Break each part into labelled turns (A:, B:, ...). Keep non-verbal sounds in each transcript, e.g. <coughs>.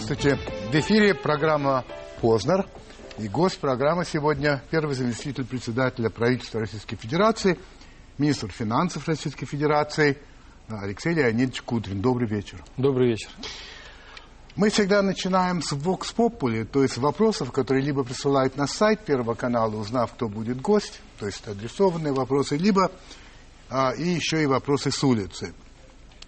A: Здравствуйте. В эфире программа «Познер». И гость программы сегодня первый заместитель председателя правительства Российской Федерации, министр финансов Российской Федерации Алексей Леонидович Кудрин. Добрый вечер.
B: Добрый вечер.
A: Мы всегда начинаем с Vox Populi, то есть вопросов, которые либо присылают на сайт Первого канала, узнав, кто будет гость, то есть адресованные вопросы, либо а, и еще и вопросы с улицы.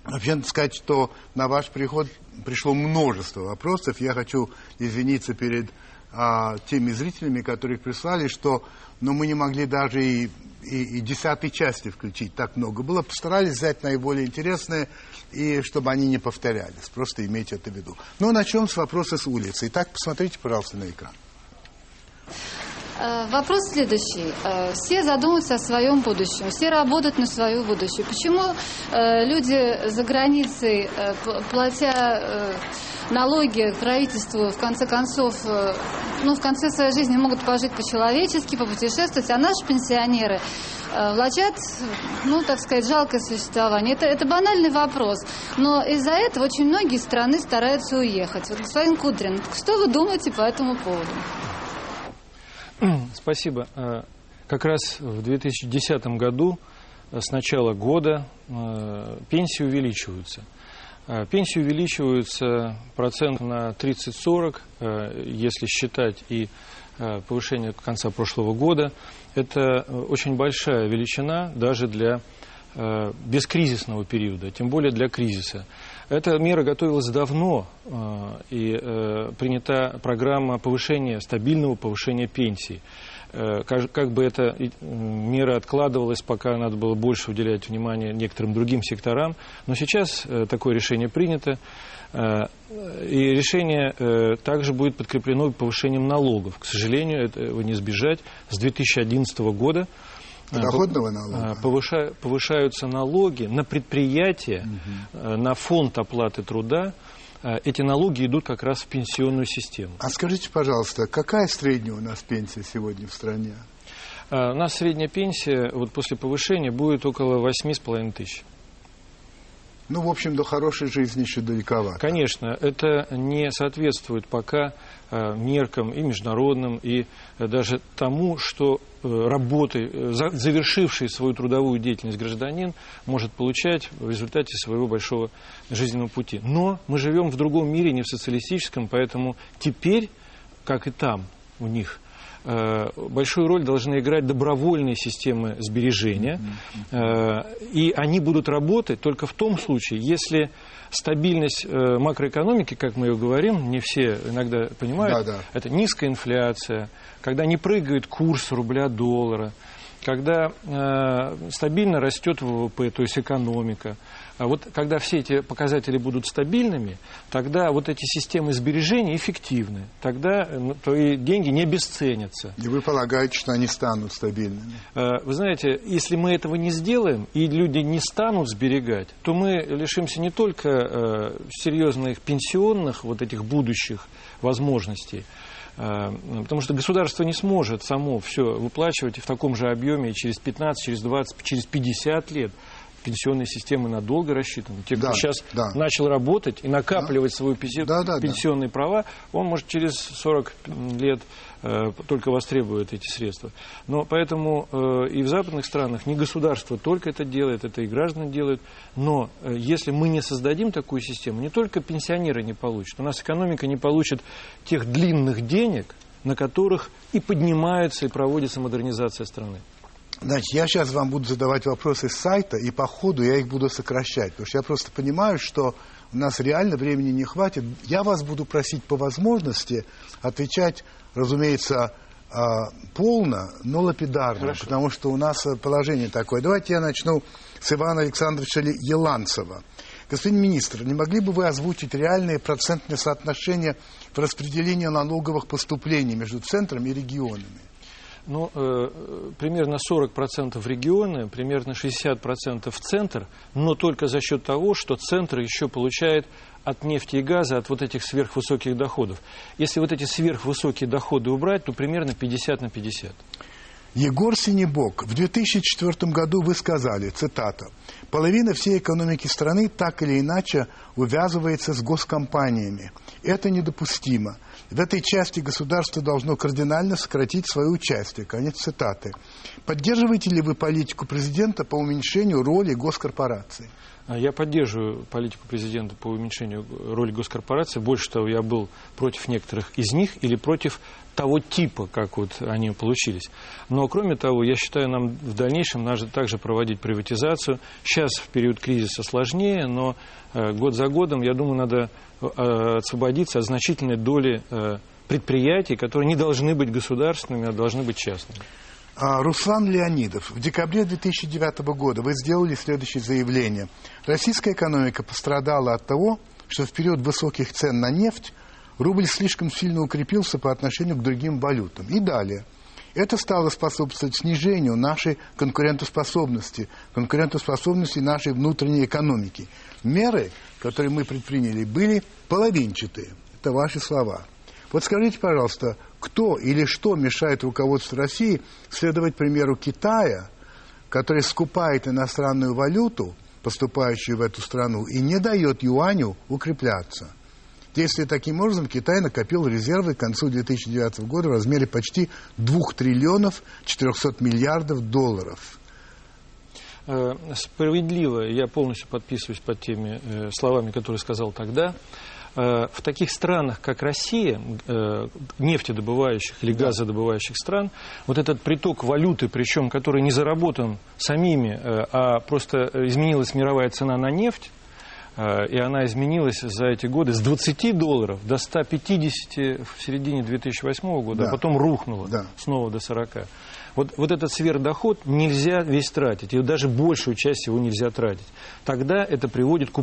A: Вообще, надо сказать, что на ваш приход пришло множество вопросов. Я хочу извиниться перед а, теми зрителями, которые прислали, что ну, мы не могли даже и, и, и десятой части включить, так много было. Постарались взять наиболее интересные, и чтобы они не повторялись. Просто имейте это в виду. Ну, начнем с вопроса с улицы. Итак, посмотрите, пожалуйста, на экран.
C: Э, вопрос следующий. Э, все задумываются о своем будущем, все работают на свое будущее. Почему э, люди за границей, платя налоги правительству, в конце концов, ну, в конце своей жизни могут пожить по-человечески, попутешествовать, а наши пенсионеры влачат, ну, так сказать, жалкое существование. Это, это банальный вопрос. Но из-за этого очень многие страны стараются уехать. Вот, господин Кудрин, что вы думаете по этому поводу? <clears throat>
B: Спасибо. Э, как раз в 2010 году э, с начала года э, пенсии увеличиваются. Пенсии увеличиваются процент на 30-40, если считать и повышение конца прошлого года. Это очень большая величина даже для бескризисного периода, тем более для кризиса. Эта мера готовилась давно, э, и э, принята программа повышения, стабильного повышения пенсий. Э, как бы эта мера откладывалась, пока надо было больше уделять внимание некоторым другим секторам. Но сейчас такое решение принято. И решение также будет подкреплено повышением налогов. К сожалению, этого не избежать. С 2011 года
A: Доходного налога.
B: Повыша, повышаются налоги на предприятия, угу. на фонд оплаты труда. Э, эти налоги идут как раз в пенсионную систему.
A: А скажите, пожалуйста, какая средняя у нас пенсия сегодня в стране?
B: Э, у нас средняя пенсия вот после повышения будет около 8,5 тысяч.
A: Ну, в общем, до хорошей жизни еще далековато.
B: Конечно, это не соответствует пока э, меркам и международным, и даже тому, что э, работы, э, завершивший свою трудовую деятельность гражданин может получать в результате своего большого жизненного пути. Но мы живем в другом мире, не в социалистическом, поэтому теперь, как и там у них, Э, большую роль должны играть добровольные системы сбережения. Э, и они будут работать только в том случае, если стабильность э, макроэкономики, как мы ее говорим, не все иногда понимают, да, да. это низкая инфляция, когда не прыгает курс рубля-доллара, когда стабильно растет ВВП, то есть экономика, а вот когда все эти показатели будут стабильными, тогда вот эти системы сбережения эффективны. Тогда то и деньги не обесценятся.
A: И вы полагаете, что они станут стабильными?
B: Э, вы знаете, если мы этого не сделаем, и люди не станут сберегать, то мы лишимся не только э, серьезных пенсионных вот этих будущих возможностей, э, Потому что государство не сможет само все выплачивать в таком же объеме через 15, через 20, через 50 лет пенсионные системы надолго рассчитаны. Те, кто да, сейчас да. начал работать и накапливать да. свои да, да, пенсионные да. права, он может через 40 лет э, только востребует эти средства. Но поэтому э, и в западных странах не государство только это делает, это и граждане делают. Но э, если мы не создадим такую систему, не только пенсионеры не получат, у нас экономика не получит тех длинных денег, на которых и поднимается и проводится модернизация страны.
A: Значит, я сейчас вам буду задавать вопросы с сайта, и по ходу я их буду сокращать, потому что я просто понимаю, что нас реально времени не хватит. Я вас буду просить по возможности отвечать, разумеется, а, полно, но лапидарно, Хорошо. потому что у нас положение такое. Давайте я начну с Ивана Александровича Еланцева. Господин министр, не могли бы вы озвучить реальные процентные соотношения в распределении налоговых поступлений между центром и регионами?
B: Ну, э, примерно 40% в регионы, примерно 60% в центр, но только за счет того, что центр еще получает от нефти и газа, от вот этих сверхвысоких доходов. Если вот эти сверхвысокие доходы убрать, то примерно 50 на 50.
A: Егор Синебок, в 2004 году вы сказали, цитата, «Половина всей экономики страны так или иначе увязывается с госкомпаниями. Это недопустимо. В этой части государство должно кардинально сократить свое участие». Конец цитаты. Поддерживаете ли вы политику президента по уменьшению роли госкорпораций?
B: А я поддерживаю политику президента по уменьшению роли госкорпораций. Больше того, я был против некоторых из них или против того типа, как вот они получились. Но, кроме того, я считаю, нам в дальнейшем надо также проводить приватизацию. Сейчас в период кризиса сложнее, но э, год за годом, я думаю, надо э, освободиться от значительной доли э, предприятий, которые не должны быть государственными, а должны быть частными.
A: А, Руслан Леонидов, в декабре 2009 года вы сделали следующее заявление. Российская экономика пострадала от того, что в период высоких цен на нефть рубль слишком сильно укрепился по отношению к другим валютам. И далее. Это стало способствовать снижению нашей конкурентоспособности, конкурентоспособности нашей внутренней экономики. Меры, которые мы предприняли, были половинчатые. Это ваши слова. Вот скажите, пожалуйста, кто или что мешает руководству России следовать примеру Китая, который скупает иностранную валюту, поступающую в эту страну, и не дает юаню укрепляться? Если таким образом Китай накопил резервы к концу 2009 года в размере почти 2 триллионов 400 миллиардов долларов.
B: Э, справедливо, я полностью подписываюсь под теми э, словами, которые сказал тогда. Э, в таких странах, как Россия, э, нефтедобывающих или газодобывающих стран, вот этот приток валюты, причем который не заработан самими, э, а просто изменилась мировая цена на нефть, и она изменилась за эти годы с 20 долларов до 150 в середине 2008 года, а да. а потом рухнула да. снова до 40. Вот, вот этот сверхдоход нельзя весь тратить, и даже большую часть его нельзя тратить. Тогда это приводит к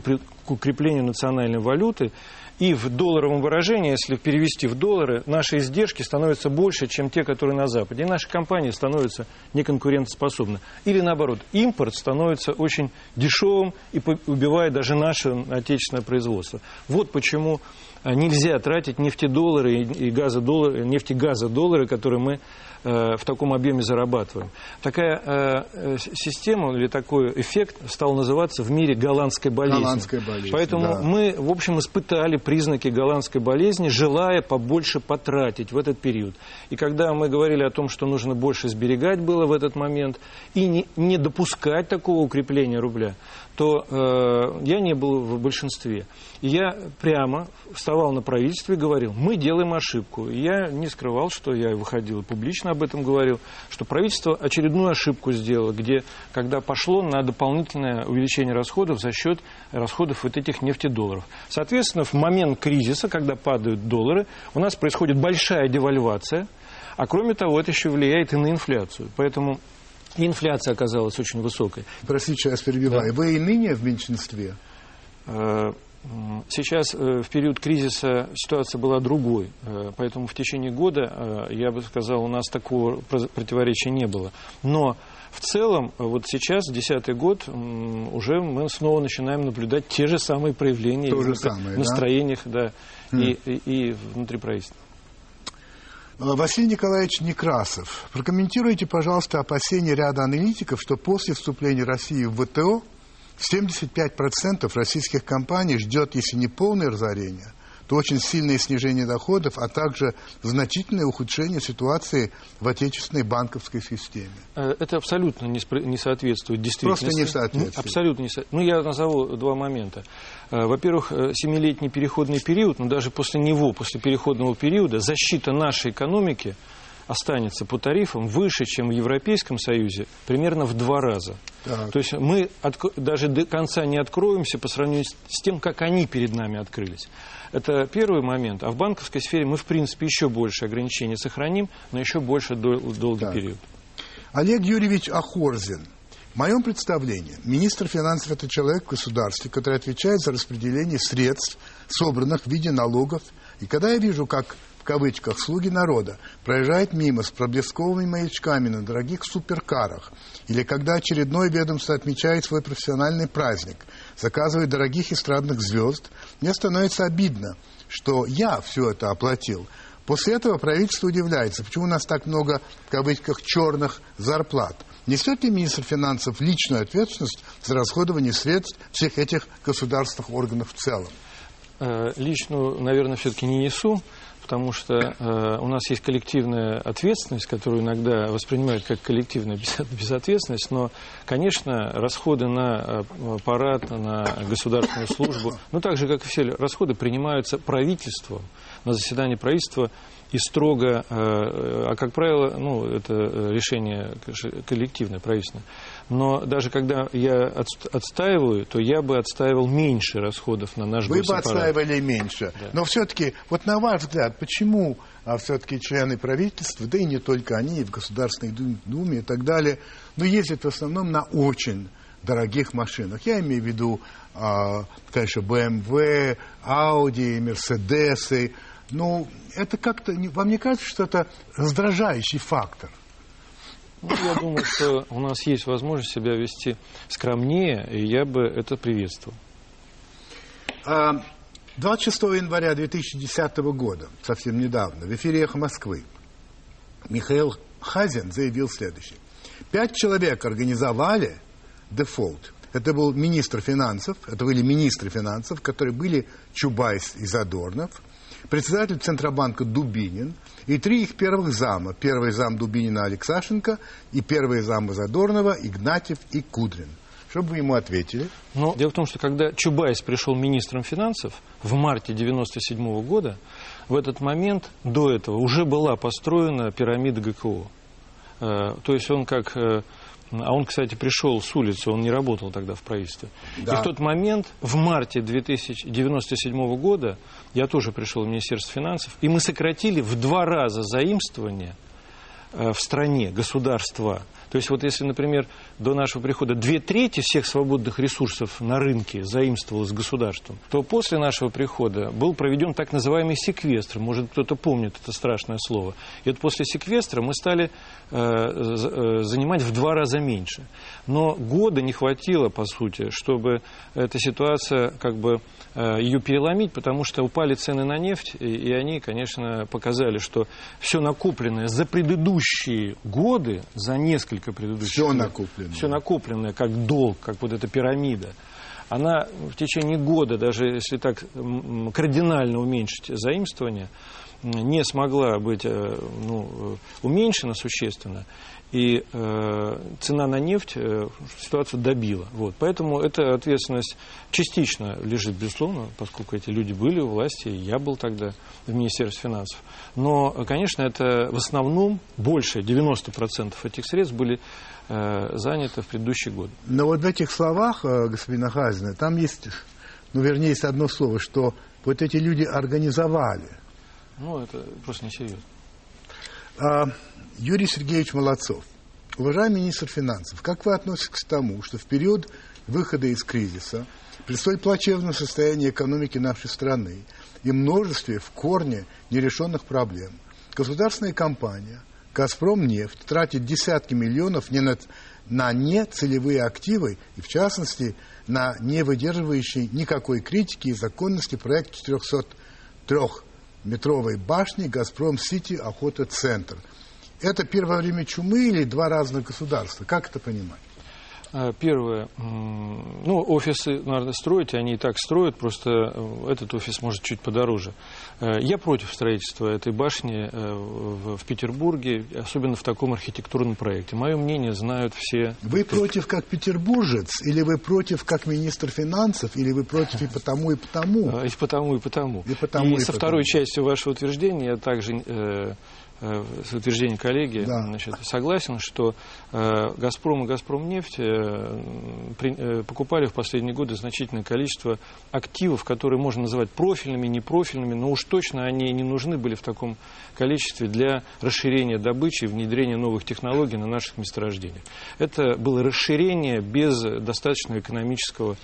B: укреплению национальной валюты, и в долларовом выражении, если перевести в доллары, наши издержки становятся больше, чем те, которые на Западе. И наши компании становятся неконкурентоспособны. Или наоборот, импорт становится очень дешевым и убивает даже наше отечественное производство. Вот почему нельзя тратить нефтедоллары и газодоллары, нефтегазодоллары, которые мы Э, в таком объеме зарабатываем. Такая э, э, система или такой эффект стал называться в мире голландской болезни.
A: Голландская болезнь
B: Поэтому
A: да.
B: мы, в общем, испытали признаки голландской болезни, желая побольше потратить в этот период. И когда мы говорили о том, что нужно больше сберегать было в этот момент и не, не допускать такого укрепления рубля, то э, я не был в большинстве. И я прямо вставал на правительстве и говорил, мы делаем ошибку. И я не скрывал, что я выходил публично об этом говорил, что правительство очередную ошибку сделало, где, когда пошло на дополнительное увеличение расходов за счет расходов вот этих нефтедолларов. Соответственно, в момент кризиса, когда падают доллары, у нас происходит большая девальвация, а кроме того, это еще влияет и на инфляцию. Поэтому и инфляция оказалась очень высокой.
A: Простите, сейчас перебиваю. Да. Вы и ныне в меньшинстве?
B: Э, сейчас э, в период кризиса ситуация была другой, э, поэтому в течение года, я бы сказал, у нас такого противоречия не было. Но в целом, вот сейчас, десятый год, уже мы снова начинаем наблюдать те же самые проявления
A: То же самое,
B: настроениях да? Да, и, и, и внутри правительства.
A: Э, Василий Николаевич Некрасов, прокомментируйте, пожалуйста, опасения ряда аналитиков, что после вступления России в ВТО 75% российских компаний ждет, если не полное разорение, то очень сильное снижение доходов, а также значительное ухудшение ситуации в отечественной банковской системе.
B: Э, это абсолютно не, не соответствует действительности.
A: Просто не соответствует.
B: Абсолютно не соответствует. Ну, я назову два момента. Э, во-первых, э, семилетний переходный период, но даже после него, после переходного периода, защита нашей экономики останется по тарифам выше, чем в Европейском Союзе, примерно в два раза. Так. То есть мы от, даже до конца не откроемся по сравнению с тем, как они перед нами открылись. Это первый момент. А в банковской сфере мы, в принципе, еще больше ограничений сохраним, но еще больше дол долгий так. период.
A: Олег Юрьевич Ахорзин. В моем представлении министр финансов – это человек в государстве, который отвечает за распределение средств, собранных в виде налогов. И когда я вижу, как в кавычках «слуги народа» проезжают мимо с проблесковыми маячками на дорогих суперкарах, или когда очередное ведомство отмечает свой профессиональный праздник, заказывает дорогих эстрадных звезд, мне становится обидно, что я все это оплатил. После этого правительство удивляется, почему у нас так много, в кавычках, черных зарплат. Несет ли министр финансов личную ответственность за расходование средств всех этих государственных органов в целом?
B: Э, личную, наверное, все-таки не несу, потому что э, у нас есть коллективная ответственность, которую иногда воспринимают как коллективная <laughs> безответственность, но, конечно, расходы на э, аппарат, на государственную службу, ну, так же, как и все расходы, принимаются правительством на заседании правительства и строго, э, а как правило, ну, это решение коллективное, правительственное. Но даже когда я отстаиваю, то я бы отстаивал меньше расходов на наш
A: Вы бы отстаивали меньше. Да. Но все-таки, вот на ваш взгляд, почему а все-таки члены правительства, да и не только они, и в Государственной Думе и так далее, но ездят в основном на очень дорогих машинах. Я имею в виду, конечно, BMW, Audi, Mercedes, ну, это как-то, вам не кажется, что это раздражающий фактор?
B: Ну, я думаю, что у нас есть возможность себя вести скромнее, и я бы это приветствовал.
A: 26 а, января 2010 года, совсем недавно, в эфире «Эхо Москвы» Михаил Хазин заявил следующее. Пять человек организовали дефолт. Это был министр финансов, это были министры финансов, которые были Чубайс и Задорнов – председатель Центробанка Дубинин и три их первых зама. Первый зам Дубинина Алексашенко и первый зам Задорнова Игнатьев и Кудрин. Что бы вы ему ответили?
B: Ну, дело в том, что когда Чубайс пришел министром финансов в марте 1997 года, в этот момент до этого уже была построена пирамида ГКО. Э, то есть он как э, а он, кстати, пришел с улицы, он не работал тогда в правительстве. Да. И в тот момент, в марте 1997 года, я тоже пришел в Министерство финансов, и мы сократили в два раза заимствование э, в стране, государства – то есть вот если, например, до нашего прихода две трети всех свободных ресурсов на рынке заимствовалось государством, то после нашего прихода был проведен так называемый секвестр. Может, кто-то помнит это страшное слово. И вот после секвестра мы стали э, э, занимать в два раза меньше. Но года не хватило, по сути, чтобы эта ситуация как бы ее переломить, потому что упали цены на нефть, и, и они, конечно, показали, что все накопленное за предыдущие годы, за несколько предыдущих
A: Все накопленное.
B: Все накопленное, как долг, как вот эта пирамида. Она в течение года, даже если так кардинально уменьшить заимствование, не смогла быть э, ну, уменьшена существенно и э, цена на нефть э, ситуацию добила. Вот. Поэтому эта ответственность частично лежит, безусловно, поскольку эти люди были у власти, я был тогда в Министерстве финансов. Но, конечно, это в основном больше 90% этих средств были э, заняты в предыдущие годы.
A: Но вот в этих словах э, господина Хазина, там есть, ну, вернее, есть одно слово, что вот эти люди организовали.
B: Ну, это просто несерьезно.
A: А, Юрий Сергеевич Молодцов. Уважаемый министр финансов, как вы относитесь к тому, что в период выхода из кризиса, при столь плачевном состоянии экономики нашей страны и множестве в корне нерешенных проблем, государственная компания «Газпром нефть» тратит десятки миллионов не на, на нецелевые активы и, в частности, на не выдерживающий никакой критики и законности проект 403-метровой башни «Газпром-Сити Охота-Центр», это первое время чумы или два разных государства? Как это понимать?
B: А, первое, ну, офисы надо строить, они и так строят, просто э, этот офис может чуть подороже. Э, я против строительства этой башни э, в Петербурге, особенно в таком архитектурном проекте. Мое мнение знают все.
A: Вы против как петербуржец, или вы против как министр финансов, или вы против и потому, и потому?
B: И потому, и потому. И, потому, и, и со потому. второй частью вашего утверждения я также Э, с утверждением коллеги да. значит, согласен, что э, «Газпром» и «Газпромнефть» э, при, покупали в последние годы значительное количество активов, которые можно называть профильными, непрофильными, но уж точно они не нужны были в таком количестве для расширения добычи и внедрения новых технологий на наших месторождениях. Это было расширение без достаточного экономического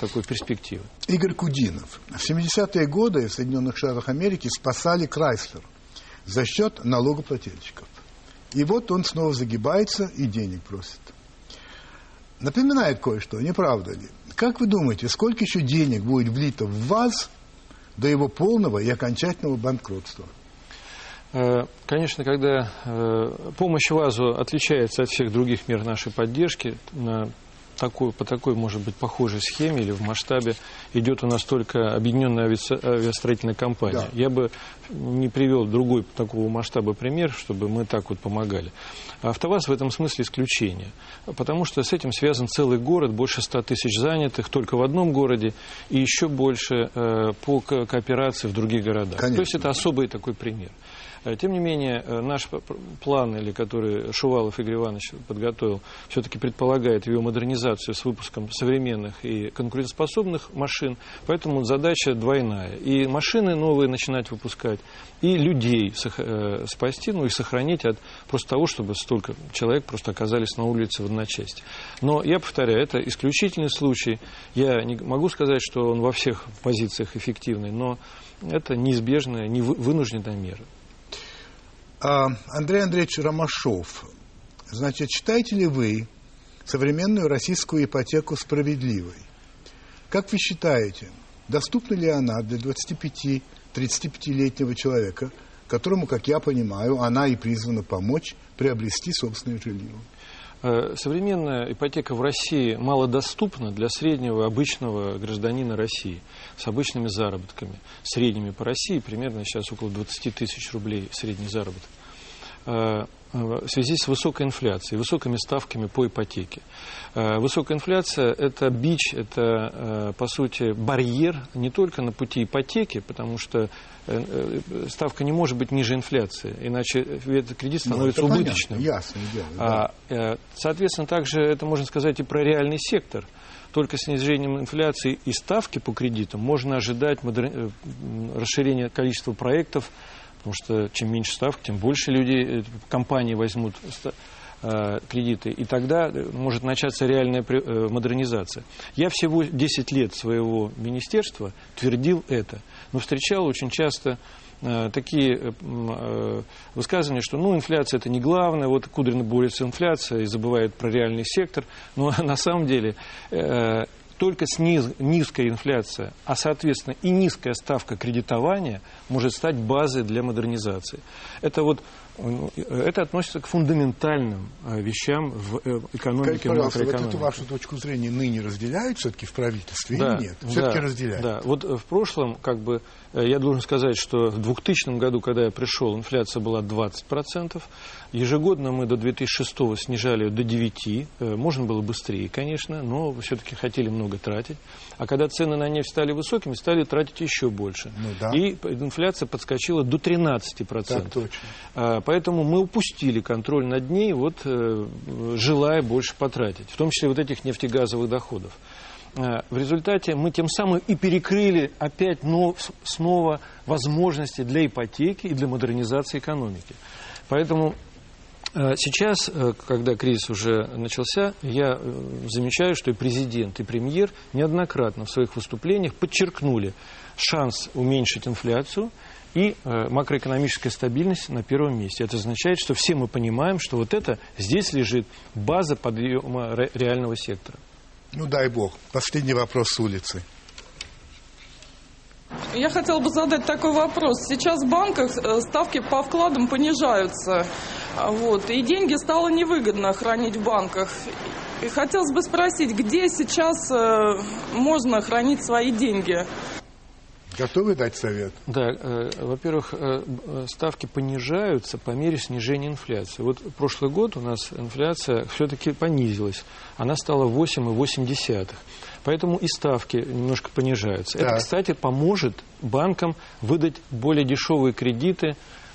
B: такой перспективы.
A: Игорь Кудинов. В 70-е годы в Соединенных Штатах Америки спасали Крайслер – за счет налогоплательщиков. И вот он снова загибается и денег просит. Напоминает кое-что, не правда ли? Как вы думаете, сколько еще денег будет влито в вас до его полного и окончательного банкротства?
B: Э, конечно, когда э, помощь ВАЗу отличается от всех других мер нашей поддержки, такой, по такой, может быть, похожей схеме или в масштабе идет у нас только объединенная авиастроительная компания. Да. Я бы не привел другой такого масштаба пример, чтобы мы так вот помогали. А АвтоВАЗ в этом смысле исключение, потому что с этим связан целый город, больше 100 тысяч занятых только в одном городе и еще больше э, по кооперации в других городах. Конечно. То есть это особый такой пример. Э, тем не менее, э, наш план, или который Шувалов Игорь Иванович подготовил, все-таки предполагает его модернизацию с выпуском современных и конкурентоспособных машин, поэтому задача двойная. И машины новые начинать выпускать, и людей э, спасти, ну и сохранить от просто того, чтобы столько человек просто оказались на улице в одночасье. Но я повторяю, это исключительный случай. Я не могу сказать, что он во всех позициях эффективный, но это неизбежная, не вынужденная мера.
A: А, Андрей Андреевич Ромашов, значит, считаете ли вы современную российскую ипотеку справедливой? Как вы считаете, доступна ли она для 25-35-летнего человека, которому, как я понимаю, она и призвана помочь приобрести собственное жилье?
B: Э, современная ипотека в России малодоступна для среднего обычного гражданина России с обычными заработками. Средними по России примерно сейчас около 20 тысяч рублей средний заработок. Э, в связи с высокой инфляцией, высокими ставками по ипотеке. Э, высокая инфляция – это бич, это, по сути, барьер не только на пути ипотеки, потому что ставка не может быть ниже инфляции, иначе этот кредит становится ну, убыточным.
A: Понятно, ясно дело, да.
B: А, соответственно, также это можно сказать и про реальный сектор – только снижением инфляции и ставки по кредитам можно ожидать модер... Э, расширения количества проектов, потому что чем меньше ставок, тем больше людей, э, компании возьмут э, кредиты, и тогда может начаться реальная модернизация. Я всего 10 лет своего министерства твердил это, но встречал очень часто Э, такие э, э, высказывания, что ну, инфляция это не главное, вот Кудрин борется с инфляцией и забывает про реальный сектор. Но <laughs> на самом деле только с низ, низкой инфляцией, а соответственно и низкая ставка кредитования может стать базой для модернизации. Это вот ну, это относится к фундаментальным э, вещам в э, экономике,
A: Скажите, макроэкономике. Вот эту вашу точку зрения ныне разделяют все-таки в правительстве да, или нет? Все-таки
B: да,
A: разделяют.
B: Да, вот в прошлом, как бы, э, я должен сказать, что в 2000 году, когда я пришел, инфляция была 20%. Ежегодно мы до 2006 снижали до 9%. Можно было быстрее, конечно, но все-таки хотели много тратить. А когда цены на нефть стали высокими, стали тратить еще больше. Ну, да. И инфляция подскочила до 13%. Так точно. А, поэтому мы упустили контроль над ней, вот, э, желая больше потратить, в том числе вот этих нефтегазовых доходов. А, в результате мы тем самым и перекрыли опять но, снова возможности для ипотеки и для модернизации экономики. Поэтому Э, сейчас, э, когда кризис уже начался, я э, замечаю, что и президент, и премьер неоднократно в своих выступлениях подчеркнули шанс уменьшить инфляцию и макроэкономическая стабильность на первом месте. Это означает, что все мы понимаем, что вот это здесь лежит база подъема реального сектора.
A: Ну дай бог. Последний вопрос с улицы.
D: Я хотела бы задать такой вопрос. Сейчас в банках ставки по вкладам понижаются. Вот. И деньги стало невыгодно хранить в банках. И хотелось бы спросить, где сейчас э, можно хранить свои деньги?
A: Готовы дать совет?
B: Да, э, во-первых, э, ставки понижаются по мере снижения инфляции. Вот прошлый год у нас инфляция все-таки понизилась. Она стала 8,8. Поэтому и ставки немножко понижаются. Да. Это, кстати, поможет банкам выдать более дешевые кредиты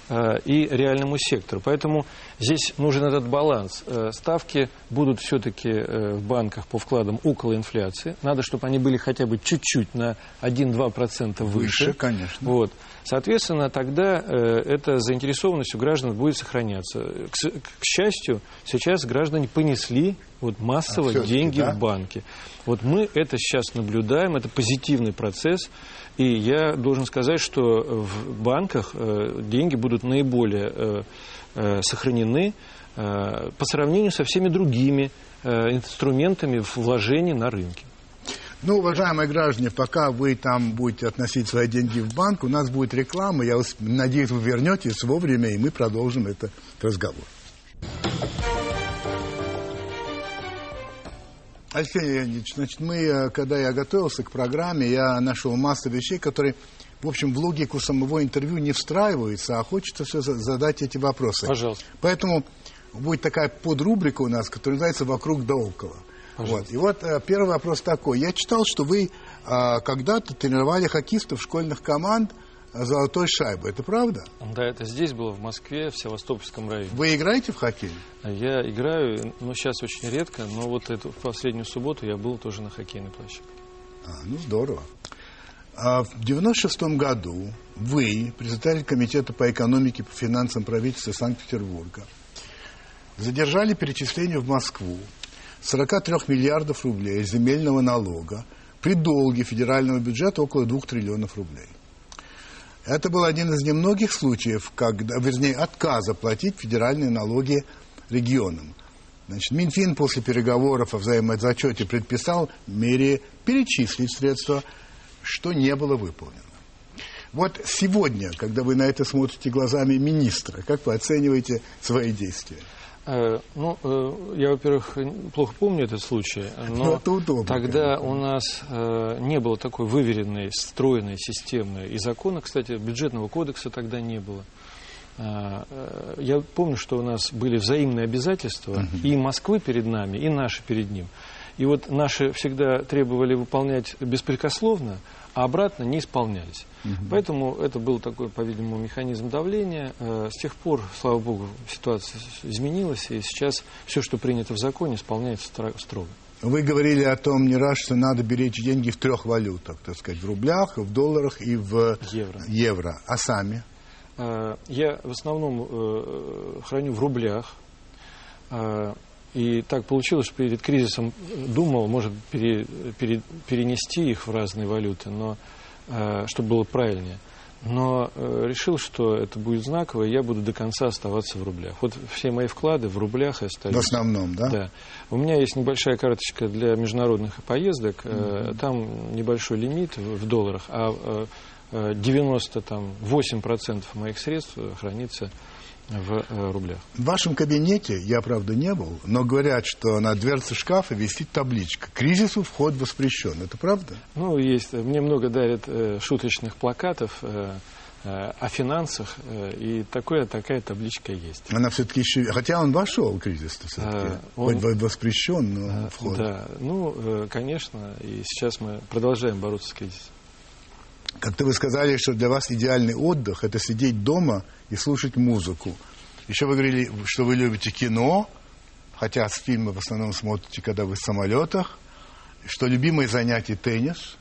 B: Э, и реальному сектору. Поэтому здесь нужен этот баланс. Э, ставки будут все-таки э, в банках по вкладам около инфляции. Надо, чтобы они были хотя бы чуть-чуть на 1-2% выше. Выше,
A: конечно.
B: Вот. Соответственно, тогда эта заинтересованность у граждан будет сохраняться. К, к счастью, сейчас граждане понесли вот массово а, деньги да? в банки. Вот мы это сейчас наблюдаем, это позитивный процесс. И я должен сказать, что в банках э, деньги будут наиболее э, э, сохранены по сравнению со всеми другими инструментами вложений на рынке.
A: Ну, уважаемые граждане, пока вы там будете относить свои деньги в банк, у нас будет реклама. Я надеюсь, вы вернетесь вовремя, и мы продолжим этот разговор. Алексей Леонидович, значит, мы, э, когда я готовился к программе, я нашел массу вещей, которые, в общем, в логику самого интервью не встраиваются, а хочется все задать эти вопросы.
B: Пожалуйста.
A: Поэтому будет такая подрубрика у нас, которая называется «Вокруг да около». Вот. И вот э, первый вопрос такой. Я читал, что вы э, когда-то тренировали хоккеистов школьных команд э, золотой шайбы. Это правда?
B: Да, это здесь было, в Москве, в Севастопольском районе.
A: Вы играете в хоккей?
B: Я играю, но сейчас очень редко, но вот эту в последнюю субботу я был тоже на хоккейной площадке.
A: А, ну здорово. А в 96 году вы, председатель Комитета по экономике и по финансам правительства Санкт-Петербурга, задержали перечисление в Москву 43 миллиардов рублей земельного налога при долге федерального бюджета около 2 триллионов рублей. Это был один из немногих случаев, когда, вернее, отказа платить федеральные налоги регионам. Значит, Минфин после переговоров о взаимозачете предписал мере перечислить средства, что не было выполнено. Вот сегодня, когда вы на это смотрите глазами министра, как вы оцениваете свои действия?
B: Э, ну, э, я, во-первых, плохо помню этот случай, но
A: ну, удобно,
B: тогда конечно. у нас э, не было такой выверенной, стройной системы. И закона, кстати, бюджетного кодекса тогда не было. Я помню, что у нас были взаимные обязательства угу. и Москвы перед нами, и наши перед ним. И вот наши всегда требовали выполнять беспрекословно, а обратно не исполнялись. Угу. Поэтому это был такой, по-видимому, механизм давления. Э, с тех пор, слава богу, ситуация изменилась, и сейчас все, что принято в законе, исполняется строго.
A: Вы говорили о том не раз, что надо беречь деньги в трех валютах, так сказать, в рублях, в долларах и в
B: евро.
A: евро. А сами?
B: Э, я в основном э, храню в рублях. И так получилось, что перед кризисом думал, может, пере, пере, перенести их в разные валюты, но, э, чтобы было правильнее. Но э, решил, что это будет знаково, и я буду до конца оставаться в рублях. Вот все мои вклады в рублях остались.
A: В основном, да?
B: Да. У меня есть небольшая карточка для международных поездок. Mm-hmm. Там небольшой лимит в долларах, а 98% моих средств хранится в э, рублях.
A: В вашем кабинете я, правда, не был, но говорят, что на дверце шкафа висит табличка «Кризису вход воспрещен». Это правда?
B: Ну, есть. Мне много дарят э, шуточных плакатов э, о финансах, э, и такое, такая табличка есть.
A: Она все-таки еще... Хотя он вошел, кризис-то все-таки. А, он... воспрещен, но вход.
B: Да, ну, конечно, и сейчас мы продолжаем бороться с кризисом.
A: Как-то вы сказали, что для вас идеальный отдых – это сидеть дома и слушать музыку. Еще вы говорили, что вы любите кино, хотя фильмы в основном смотрите, когда вы в самолетах, что любимые занятия – теннис,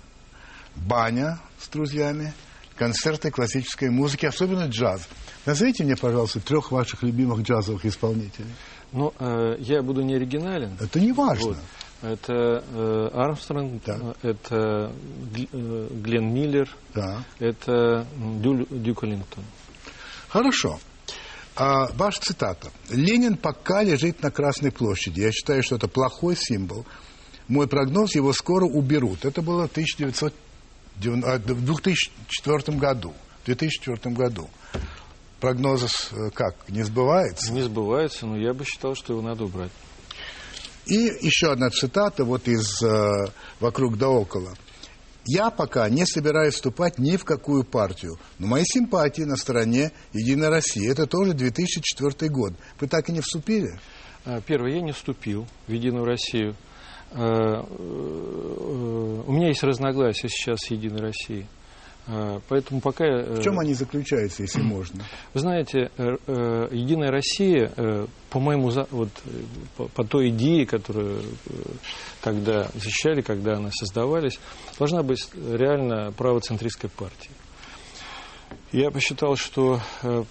A: баня с друзьями, концерты классической музыки, особенно джаз. Назовите мне, пожалуйста, трех ваших любимых джазовых исполнителей.
B: Ну, э, я буду не оригинален.
A: Это не важно. Вот.
B: Это э, Армстронг, да. это э, Глен Миллер, да. это Дю, Дюк Эллингтон.
A: Хорошо. А, ваша цитата. «Ленин пока лежит на Красной площади. Я считаю, что это плохой символ. Мой прогноз, его скоро уберут». Это было в 1900, 2004 году. В 2004 году. Прогноз э, как? Не сбывается?
B: Не сбывается, но я бы считал, что его надо убрать.
A: И еще одна цитата вот из э, «Вокруг да около». «Я пока не собираюсь вступать ни в какую партию, но мои симпатии на стороне Единой России. Это тоже 2004 год. Вы так и не вступили?»
B: а, Первое, я не вступил в Единую Россию. Э, э, у меня есть разногласия сейчас с Единой Россией. А, поэтому пока...
A: В чем они заключаются, если <clears throat> можно?
B: Вы знаете, э, э, Единая Россия, э, по моему, вот, по, той идее, которую тогда защищали, когда она создавались, должна быть реально правоцентристской партией. Я посчитал, что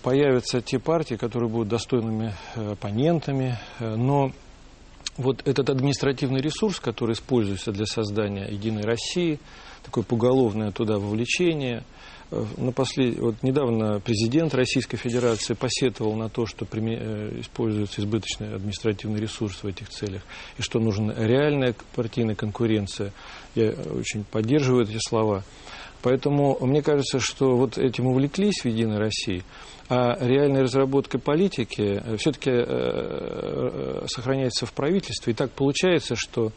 B: появятся те партии, которые будут достойными оппонентами, но вот этот административный ресурс, который используется для создания Единой России – такое поголовное туда вовлечение, на послед... вот недавно президент Российской Федерации посетовал на то, что прими... используется избыточный административный ресурс в этих целях, и что нужна реальная партийная конкуренция. Я очень поддерживаю эти слова. Поэтому мне кажется, что вот этим увлеклись в «Единой России», а реальной разработкой политики все-таки сохраняется в правительстве. И так получается, что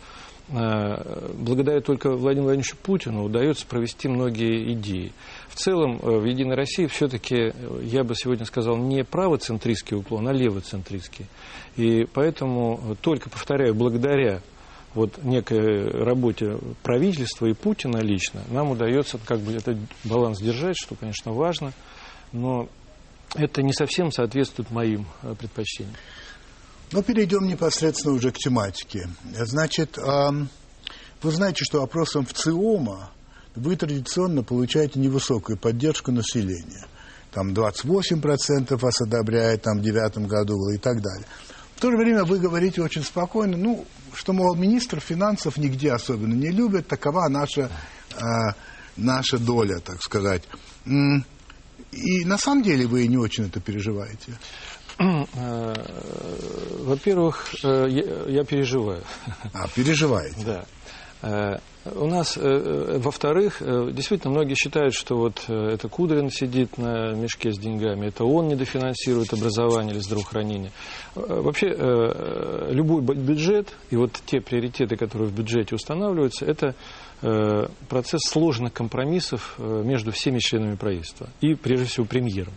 B: благодаря только Владимиру Владимировичу Путину удается провести многие идеи. В целом, в «Единой России» все-таки, я бы сегодня сказал, не правоцентристский уклон, а левоцентристский. И поэтому, только, повторяю, благодаря вот некой работе правительства и Путина лично, нам удается как бы этот баланс держать, что, конечно, важно, но это не совсем соответствует моим э, предпочтениям.
A: Ну, перейдем непосредственно уже к тематике. Значит, вы знаете, что опросом в ЦИОМа вы традиционно получаете невысокую поддержку населения. Там 28% вас одобряет, там в девятом году было и так далее. В то же время вы говорите очень спокойно, ну, что, мол, министр финансов нигде особенно не любят, такова наша, э, наша доля, так сказать. И на самом деле вы не очень это переживаете.
B: Э, во-первых, э, я переживаю.
A: А, переживаете?
B: Да. Э, у нас, во-вторых, действительно, многие считают, что вот это Кудрин сидит на мешке с деньгами, это он недофинансирует образование или здравоохранение. Вообще, любой бюджет и вот те приоритеты, которые в бюджете устанавливаются, это процесс сложных компромиссов между всеми членами правительства и, прежде всего, премьером.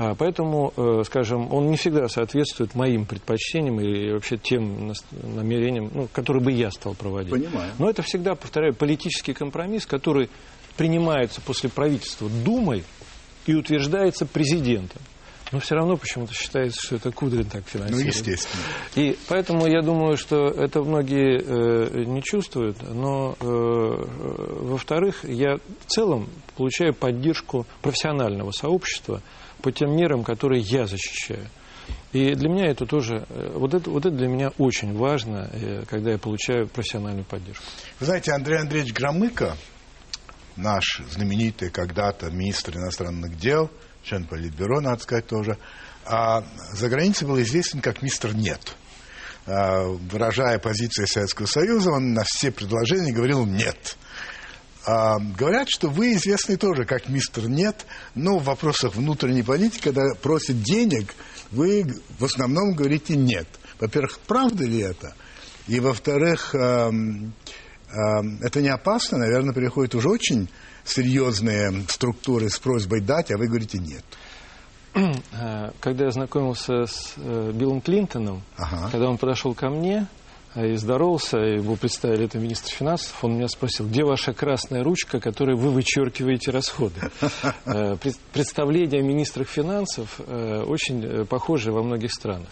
B: А, поэтому, э, скажем, он не всегда соответствует моим предпочтениям и вообще тем намерениям, ну, которые бы я стал проводить.
A: Понимаю.
B: Но это всегда, повторяю, политический компромисс, который принимается после правительства Думой и утверждается президентом. Но все равно почему-то считается, что это Кудрин так финансирует.
A: Ну, естественно.
B: И поэтому я думаю, что это многие э, не чувствуют. Но, э, во-вторых, я в целом получаю поддержку профессионального сообщества – по тем мерам, которые я защищаю. И для меня это тоже, э, вот это, вот это для меня очень важно, э, когда я получаю профессиональную поддержку.
A: Вы знаете, Андрей Андреевич Громыко, наш знаменитый когда-то министр иностранных дел, член Политбюро, надо сказать тоже, а за границей был известен как мистер «нет». А, выражая позицию Советского Союза, он на все предложения говорил «нет». А, говорят, что вы известны тоже как мистер Нет, но в вопросах внутренней политики, когда просят денег, вы в основном говорите нет. Во-первых, правда ли это? И во-вторых, э, э, это не опасно, наверное, приходят уже очень серьезные структуры с просьбой дать, а вы говорите нет.
B: Когда я знакомился с э, Биллом Клинтоном, ага. когда он подошел ко мне, и здоровался, его представили, это министр финансов, он меня спросил, где ваша красная ручка, которой вы вычеркиваете расходы? <laughs> Э, представления о министрах финансов э, очень э, похожи во многих странах.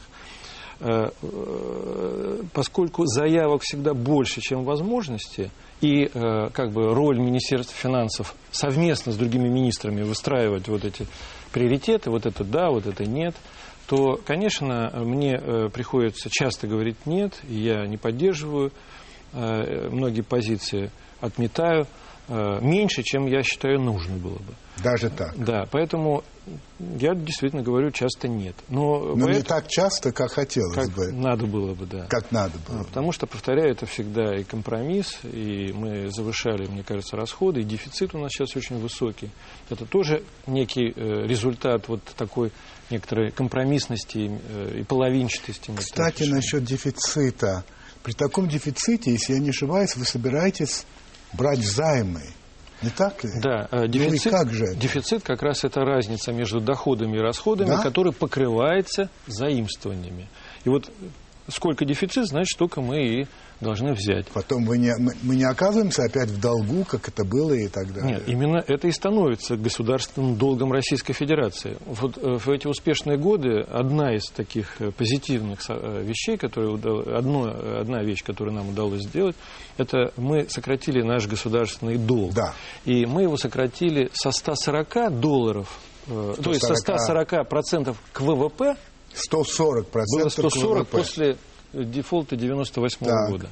B: Поскольку заявок всегда больше, чем возможности, и как бы роль Министерства финансов совместно с другими министрами выстраивать вот эти приоритеты, вот это да, вот это нет – то, конечно, мне э, приходится часто говорить «нет», я не поддерживаю э, многие позиции, отметаю, э, меньше, чем я считаю нужно было бы.
A: Даже так?
B: Да, поэтому я действительно говорю часто нет.
A: Но, Но поэтому, не так часто, как хотелось
B: как
A: бы.
B: надо было бы, да.
A: Как надо было.
B: Потому что, повторяю, это всегда и компромисс, и мы завышали, мне кажется, расходы, и дефицит у нас сейчас очень высокий. Это тоже некий результат вот такой некоторой компромиссности э, и половинчатости.
A: Кстати, насчет дефицита. При таком дефиците, если я не ошибаюсь, вы собираетесь брать займы. Не так ли?
B: Да, э, дефицит, ну как же это? дефицит как раз это разница между доходами и расходами, да? который покрывается заимствованиями. И вот сколько дефицит, значит, столько мы и должны взять.
A: Потом мы не, мы, не оказываемся опять в долгу, как это было и так далее.
B: Нет, именно это и становится государственным долгом Российской Федерации. Вот э, в эти успешные годы одна из таких э, позитивных э, вещей, которые одно, одна вещь, которую нам удалось сделать, это мы сократили наш государственный долг.
A: Да.
B: И мы его сократили со 140 долларов, 140. то есть со 140 процентов к ВВП
A: 140
B: процентов. Было 140 после дефолта 98 -го года.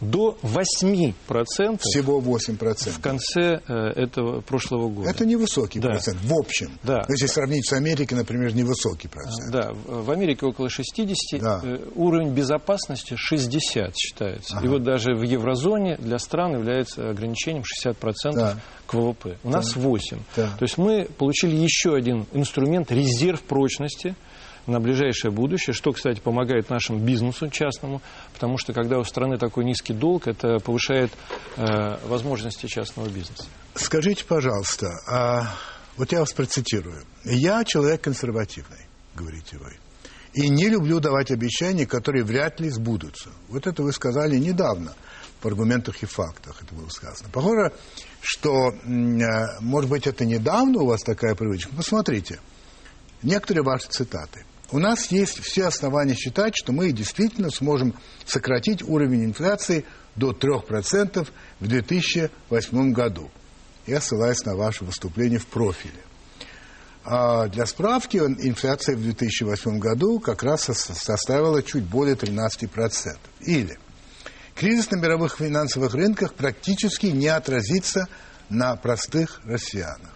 B: до 8%.
A: Всего 8%.
B: В конце э, этого прошлого года.
A: Это невысокий
B: да.
A: процент, в общем.
B: Да.
A: Если сравнить с Америкой, например, невысокий процент.
B: Да, в Америке около 60,
A: да.
B: Э, уровень безопасности 60 считается. Ага. И вот даже в еврозоне для стран является ограничением 60% да. к ВВП. У да. нас 8. Да. То есть мы получили еще один инструмент, резерв прочности – на ближайшее будущее, что, кстати, помогает нашему бизнесу частному, потому что когда у страны такой низкий долг, это повышает э, возможности частного бизнеса.
A: Скажите, пожалуйста, а, вот я вас процитирую. «Я человек консервативный», говорите вы, «и не люблю давать обещания, которые вряд ли сбудутся». Вот это вы сказали недавно по аргументах и фактах это было сказано. Похоже, что, э, может быть, это недавно у вас такая привычка. Посмотрите, некоторые ваши цитаты у нас есть все основания считать, что мы действительно сможем сократить уровень инфляции до 3% в 2008 году. Я ссылаюсь на ваше выступление в профиле. А для справки, инфляция в 2008 году как раз составила чуть более 13%. Или кризис на мировых финансовых рынках практически не отразится на простых россиянах.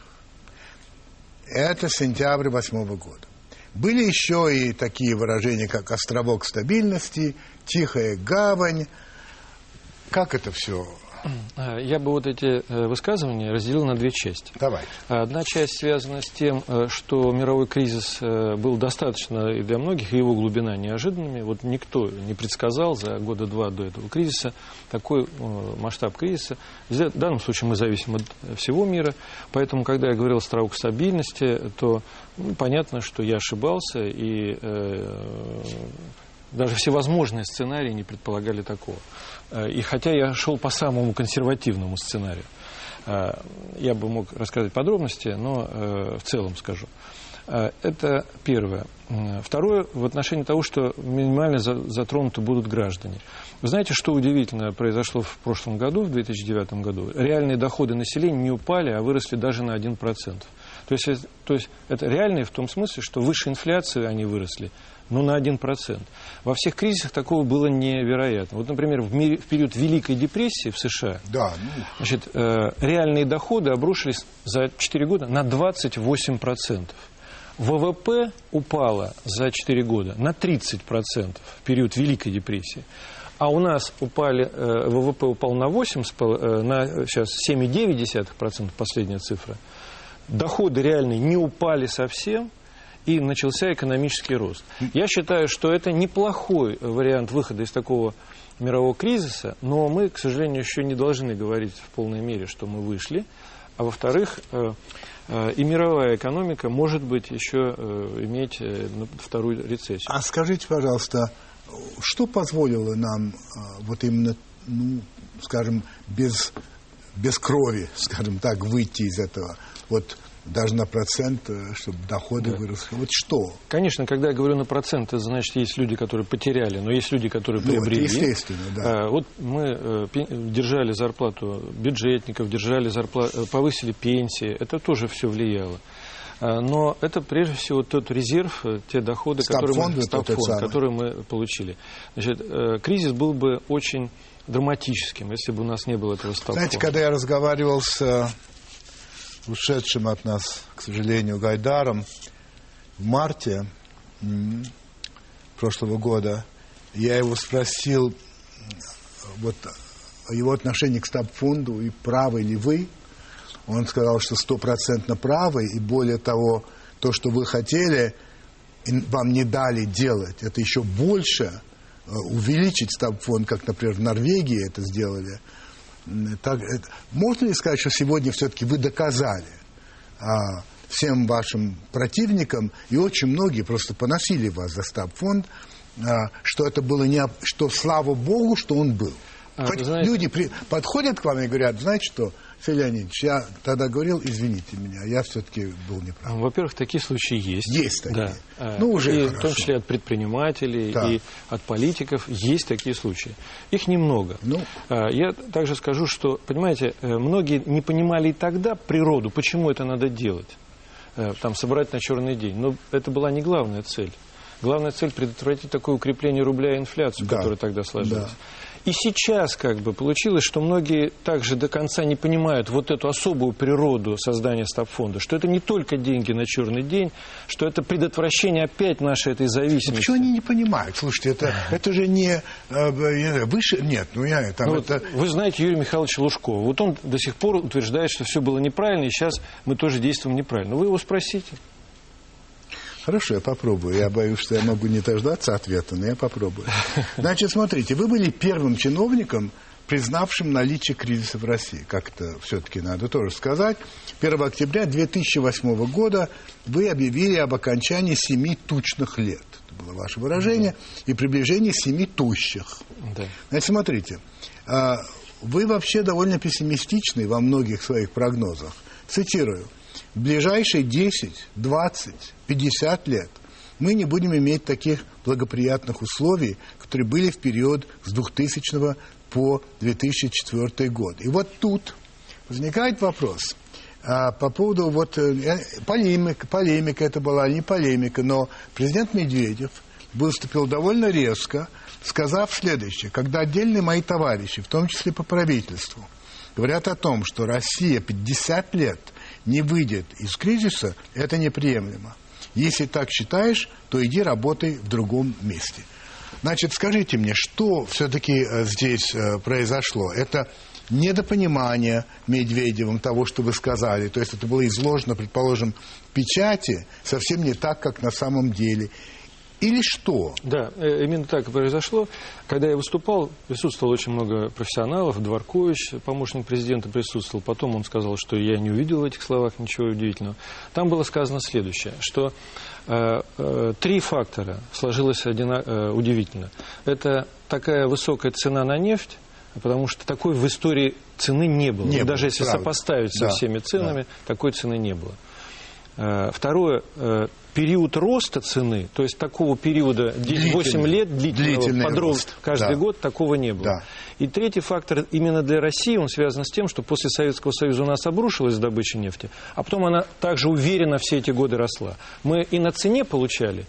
A: Это сентябрь 2008 года. Были еще и такие выражения, как «островок стабильности», «тихая гавань». Как это все
B: я бы вот эти э, высказывания разделил на две части.
A: Давай.
B: Одна часть связана с тем, э, что мировой кризис был достаточно и для многих, и его глубина неожиданными. Вот никто не предсказал за года два до этого кризиса такой масштаб кризиса. В данном случае мы зависим от всего мира, поэтому, когда я говорил о островок стабильности, то ну, понятно, что я ошибался, и э, даже всевозможные сценарии не предполагали такого. Э, и хотя я шел по самому консервативному сценарию, э, я бы мог рассказать подробности, но э, в целом скажу. Это первое. Второе, в отношении того, что минимально затронуты будут граждане. Вы знаете, что удивительно произошло в прошлом году, в 2009 году? Реальные доходы населения не упали, а выросли даже на 1%. То есть, то есть это реальные в том смысле, что выше инфляции они выросли, ну, на 1%. Во всех кризисах такого было невероятно. Вот, например, в, мире, в период Великой депрессии в США
A: да, ну...
B: значит, э, реальные доходы обрушились за 4 года на 28%. ВВП упало за 4 года на 30% в период Великой депрессии. А у нас упали, э, ВВП упал на 8, э, на сейчас 7,9% последняя цифра. Доходы реальные не упали совсем – и начался экономический рост. Я считаю, что это неплохой вариант выхода из такого мирового кризиса, но мы, к сожалению, еще не должны говорить в полной мере, что мы вышли. А во-вторых, э, э, и мировая экономика может быть еще э, иметь вторую рецессию.
A: А скажите, пожалуйста, что позволило нам вот именно, ну, скажем, без, без крови, скажем так, выйти из этого? Вот даже на процент, э, чтобы доходы да. выросли. Вот что?
B: Конечно, когда я говорю на процент, это значит, есть люди, которые потеряли, но есть люди, которые приобрели.
A: Ну, естественно, да.
B: А, вот мы э, держали зарплату бюджетников, держали зарплату, э, повысили пенсии, это тоже все влияло. А, но это прежде всего тот резерв, те доходы, которые мы, фонд, которые мы получили. Значит, кризис был бы очень драматическим, если бы у нас не было этого стабфонда.
A: Знаете, когда я разговаривал с ушедшим от нас, к сожалению, Гайдаром в марте прошлого года, я его спросил вот, о его отношении к стабфонду и правы ли вы. Он сказал, что стопроцентно правы, и более того, то, что вы хотели, вам не дали делать, это еще больше э, увеличить стабфонд, как, например, в Норвегии это сделали – так, можно ли сказать, что сегодня все-таки вы доказали а, всем вашим противникам, и очень многие просто поносили вас за стаб-фонд, а, что это было не... что слава Богу, что он был. А, Хоть знаете... люди при, подходят к вам и говорят, знаете что, Федор Леонидович, я тогда говорил, извините меня, я все-таки был неправ.
B: Во-первых, такие случаи есть.
A: Есть такие.
B: Да. Ну, уже и хорошо. в том числе от предпринимателей да. и от политиков есть такие случаи. Их немного. Ну. А, я также скажу, что, понимаете, э, многие не понимали и тогда природу, почему это надо делать. Э, там, собрать на черный день. Но это была не главная цель. Главная цель предотвратить такое укрепление рубля и инфляцию, да. которая тогда сложилась. Да. И сейчас как бы получилось, что многие также до конца не понимают вот эту особую природу создания стабфонда, что это не только деньги на черный день, что это предотвращение опять нашей этой зависимости.
A: Почему они не понимают? Слушайте, это, это же не э, выше... Нет, ну я там
B: ну,
A: это...
B: Вот вы знаете Юрия Михайловича Лужкова. Вот он до сих пор утверждает, что все было неправильно, и сейчас мы тоже действуем неправильно. Вы его спросите.
A: Хорошо, я попробую. Я боюсь, что я могу не дождаться ответа, но я попробую. Значит, смотрите, вы были первым чиновником, признавшим наличие кризиса в России. Как это все-таки надо тоже сказать. 1 октября 2008 года вы объявили об окончании семи тучных лет. Это было ваше выражение. И приближении семи тущих. Да. Значит, смотрите. А, вы вообще довольно пессимистичны во многих своих прогнозах. Цитирую в ближайшие 10, 20, 50 лет мы не будем иметь таких благоприятных условий, которые были в период с 2000 по 2004 год. И вот тут возникает вопрос а, по поводу вот э, полемика, полемика это была, не полемика, но президент Медведев выступил довольно резко, сказав следующее, когда отдельные мои товарищи, в том числе по правительству, говорят о том, что Россия 50 лет не выйдет из кризиса, это неприемлемо. Если так считаешь, то иди работай в другом месте. Значит, скажите мне, что все-таки э, здесь э, произошло? Это недопонимание Медведевым того, что вы сказали. То есть это было изложено, предположим, в печати совсем не так, как на самом деле. Или что?
B: Да, э, именно так и произошло. Когда я выступал, присутствовало очень много профессионалов. Дворкович, помощник президента, присутствовал. Потом он сказал, что я не увидел в этих словах ничего удивительного. Там было сказано следующее, что э, э, три фактора сложилось одина, э, удивительно. Это такая высокая цена на нефть, потому что такой в истории цены не было. Не Даже было, если правда. сопоставить да, со всеми ценами, да. такой цены не было. Э, второе, э, период роста цены, то есть такого периода 8 лет длительного подрост каждый да. год, такого не было. Да. И третий фактор именно для России, он связан с тем, что после Советского Союза у нас обрушилась добыча нефти, а потом она также уверенно все эти годы росла. Мы и на цене получали,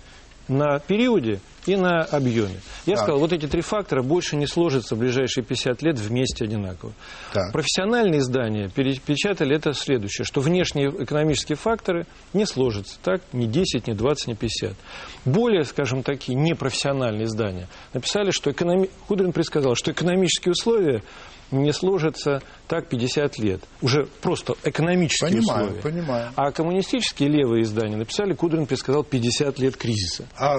B: на периоде и на объеме. Я так. сказал, вот эти три фактора больше не сложатся в ближайшие 50 лет вместе одинаково. Так. Профессиональные издания перепечатали это следующее, что внешние экономические факторы не сложатся, так, ни 10, ни 20, ни 50. Более, скажем, такие непрофессиональные издания написали, что экономи... Кудрин предсказал, что экономические условия не сложится так 50 лет. Уже просто экономические
A: понимаю,
B: условия.
A: Понимаю.
B: А коммунистические левые издания написали, Кудрин предсказал 50 лет кризиса.
A: А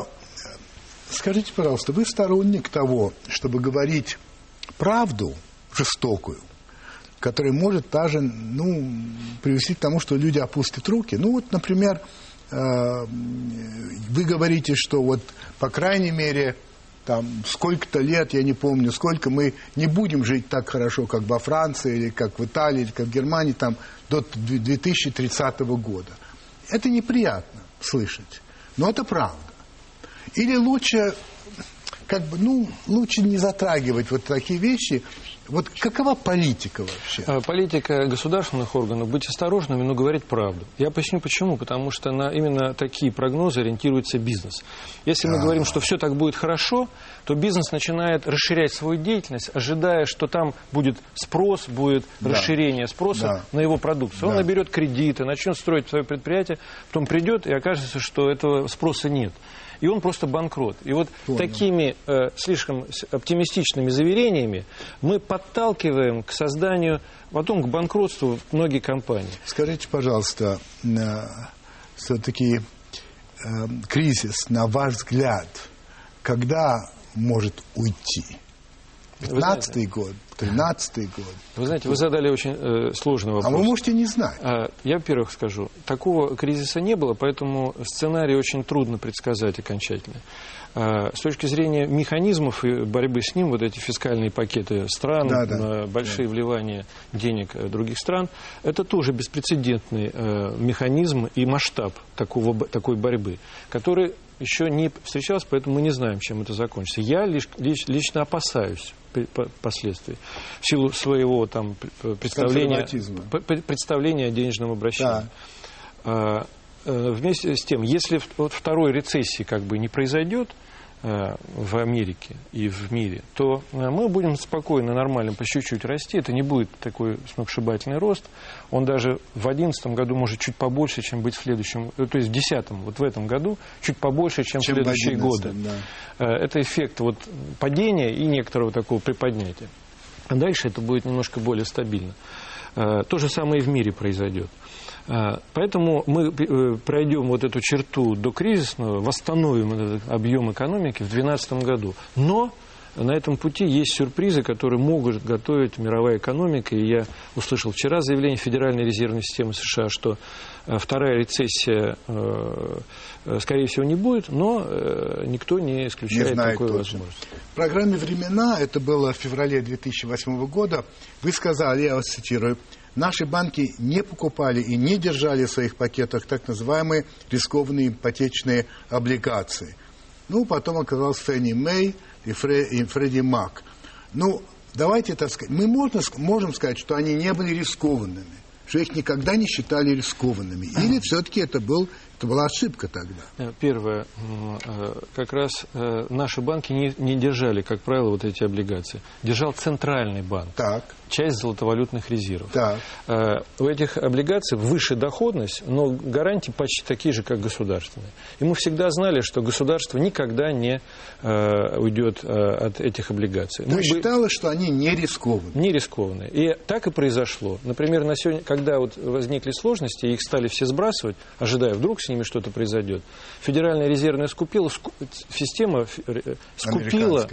A: скажите, пожалуйста, вы сторонник того, чтобы говорить правду жестокую, которая может даже ну, привести к тому, что люди опустят руки. Ну вот, например, э, вы говорите, что вот, по крайней мере, там сколько-то лет, я не помню, сколько мы не будем жить так хорошо, как во Франции, или как в Италии, или как в Германии, там, до 2030 года. Это неприятно слышать, но это правда. Или лучше, как бы, ну, лучше не затрагивать вот такие вещи, вот какова политика вообще?
B: А, политика государственных органов быть осторожными, но говорить правду. Я поясню почему. Потому что на именно такие прогнозы ориентируется бизнес. Если мы А-а-а. говорим, что все так будет хорошо, то бизнес начинает расширять свою деятельность, ожидая, что там будет спрос, будет да. расширение спроса да. на его продукцию. Он да. наберет кредиты, начнет строить свое предприятие, потом придет и окажется, что этого спроса нет и он просто банкрот. И вот Понял. такими э, слишком оптимистичными заверениями мы подталкиваем к созданию, потом к банкротству многие компании.
A: Скажите, пожалуйста, э, все-таки э, кризис, на ваш взгляд, когда может уйти? 15 год, 13 год.
B: Вы знаете, вы задали очень э, сложный вопрос.
A: А вы можете не знать.
B: А, я, во-первых, скажу, такого кризиса не было, поэтому сценарий очень трудно предсказать окончательно. А, с точки зрения механизмов и борьбы с ним, вот эти фискальные пакеты стран, да, да, большие да. вливания денег э, других стран, это тоже беспрецедентный э, механизм и масштаб такого, такой борьбы, который еще не встречался, поэтому мы не знаем, чем это закончится. Я лишь, лич, лично опасаюсь последствий в силу своего там представления, представления о денежном обращении. Да. А, э, вместе с тем, если вот второй рецессии как бы не произойдет, Э, в Америке и в мире, то э, мы будем спокойно, нормально, по чуть-чуть расти. Это не будет такой сногсшибательный рост. Он даже в 2011 году может чуть побольше, чем быть в следующем, э, то есть в 2010, вот в этом году, чуть побольше, чем, чем в следующие 11, годы. Да. Это эффект вот падения и некоторого такого приподнятия. А дальше это будет немножко более стабильно. То же самое и в мире произойдет. А, поэтому мы э, пройдем вот эту черту до кризисного, восстановим этот объем экономики в 2012 году. Но на этом пути есть сюрпризы, которые могут готовить мировая экономика. И я услышал вчера заявление Федеральной резервной системы США, что э, вторая рецессия, э, скорее всего, не будет, но никто не исключает не такой точно. возможности.
A: В программе «Времена», это было в феврале 2008 года, вы сказали, я вас цитирую, Наши банки не покупали и не держали в своих пакетах так называемые рискованные ипотечные облигации. Ну, потом оказалось Фенни Мэй и, Фре, и Фредди Мак. Ну, давайте так сказать, мы можно, можем сказать, что они не были рискованными, что их никогда не считали рискованными. Или все-таки это был это была ошибка тогда.
B: Э, первое. Э, как раз э, наши банки не, не держали, как правило, вот эти облигации. Держал центральный банк.
A: Так.
B: Часть золотовалютных резервов.
A: Так.
B: У этих облигаций выше доходность, но гарантии почти такие же, как государственные. И мы всегда знали, что государство никогда не уйдет от этих облигаций.
A: Но считалось, что они не рискованы.
B: Не рискованные. И так и произошло. Например, на сегодня, когда вот возникли сложности, их стали все сбрасывать, ожидая вдруг с ними что-то произойдет. Федеральная резервная скупила, система э, скупила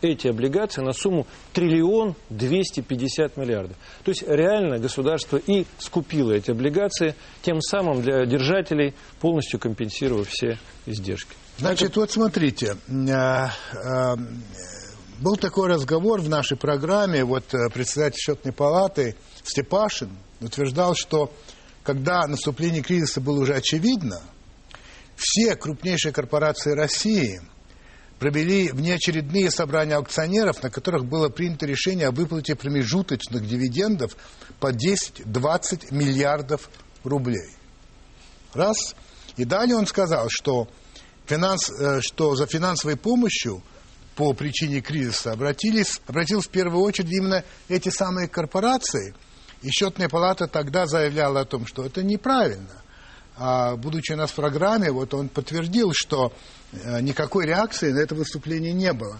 B: эти облигации на сумму триллион двести пятьдесят миллиардов. То есть реально государство и скупило эти облигации, тем самым для держателей полностью компенсировав все издержки.
A: Значит, Это... вот смотрите, э, э, был такой разговор в нашей программе, вот председатель счетной палаты Степашин утверждал, что когда наступление кризиса было уже очевидно, все крупнейшие корпорации России провели внеочередные собрания аукционеров, на которых было принято решение о выплате промежуточных дивидендов по 10-20 миллиардов рублей. Раз. И далее он сказал, что, финанс, э, что за финансовой помощью по причине кризиса обратились, обратились в первую очередь именно эти самые корпорации – и счетная палата тогда заявляла о том, что это неправильно. А будучи у нас в программе, вот он подтвердил, что э, никакой реакции на это выступление не было.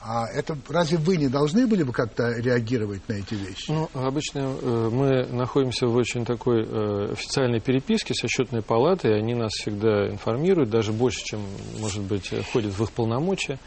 A: А это разве вы не должны были бы как-то реагировать на эти вещи?
B: Ну, обычно э, мы находимся в очень такой э, официальной переписке со счетной палатой, они нас всегда информируют, даже больше, чем, может быть, входит в их полномочия.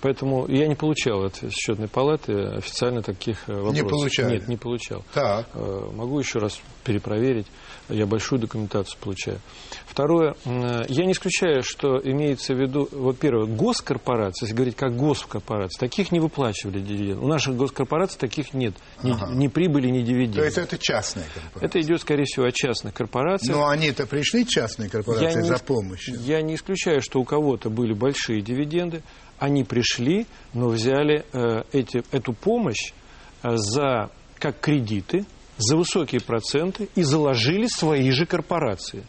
B: Поэтому я не получал от счетной палаты официально таких э, вопросов.
A: Не получали?
B: Нет, не получал.
A: Так.
B: Э, могу еще раз перепроверить. Я большую документацию получаю. Второе, э, я не исключаю, что имеется в виду, вот первое, госкорпорации, если говорить как госкорпорации, таких не выплачивали дивиденды. У наших госкорпораций таких нет. Ни, ага. ни прибыли, ни дивидендов. То
A: есть это частные корпорации?
B: Это идет, скорее всего, от частных корпораций.
A: Но они-то пришли, частные корпорации, я за не, помощью?
B: Я не исключаю, что у кого-то были большие дивиденды, они пришли, но взяли э, эти, эту помощь э, за, как кредиты, за высокие проценты и заложили свои же корпорации.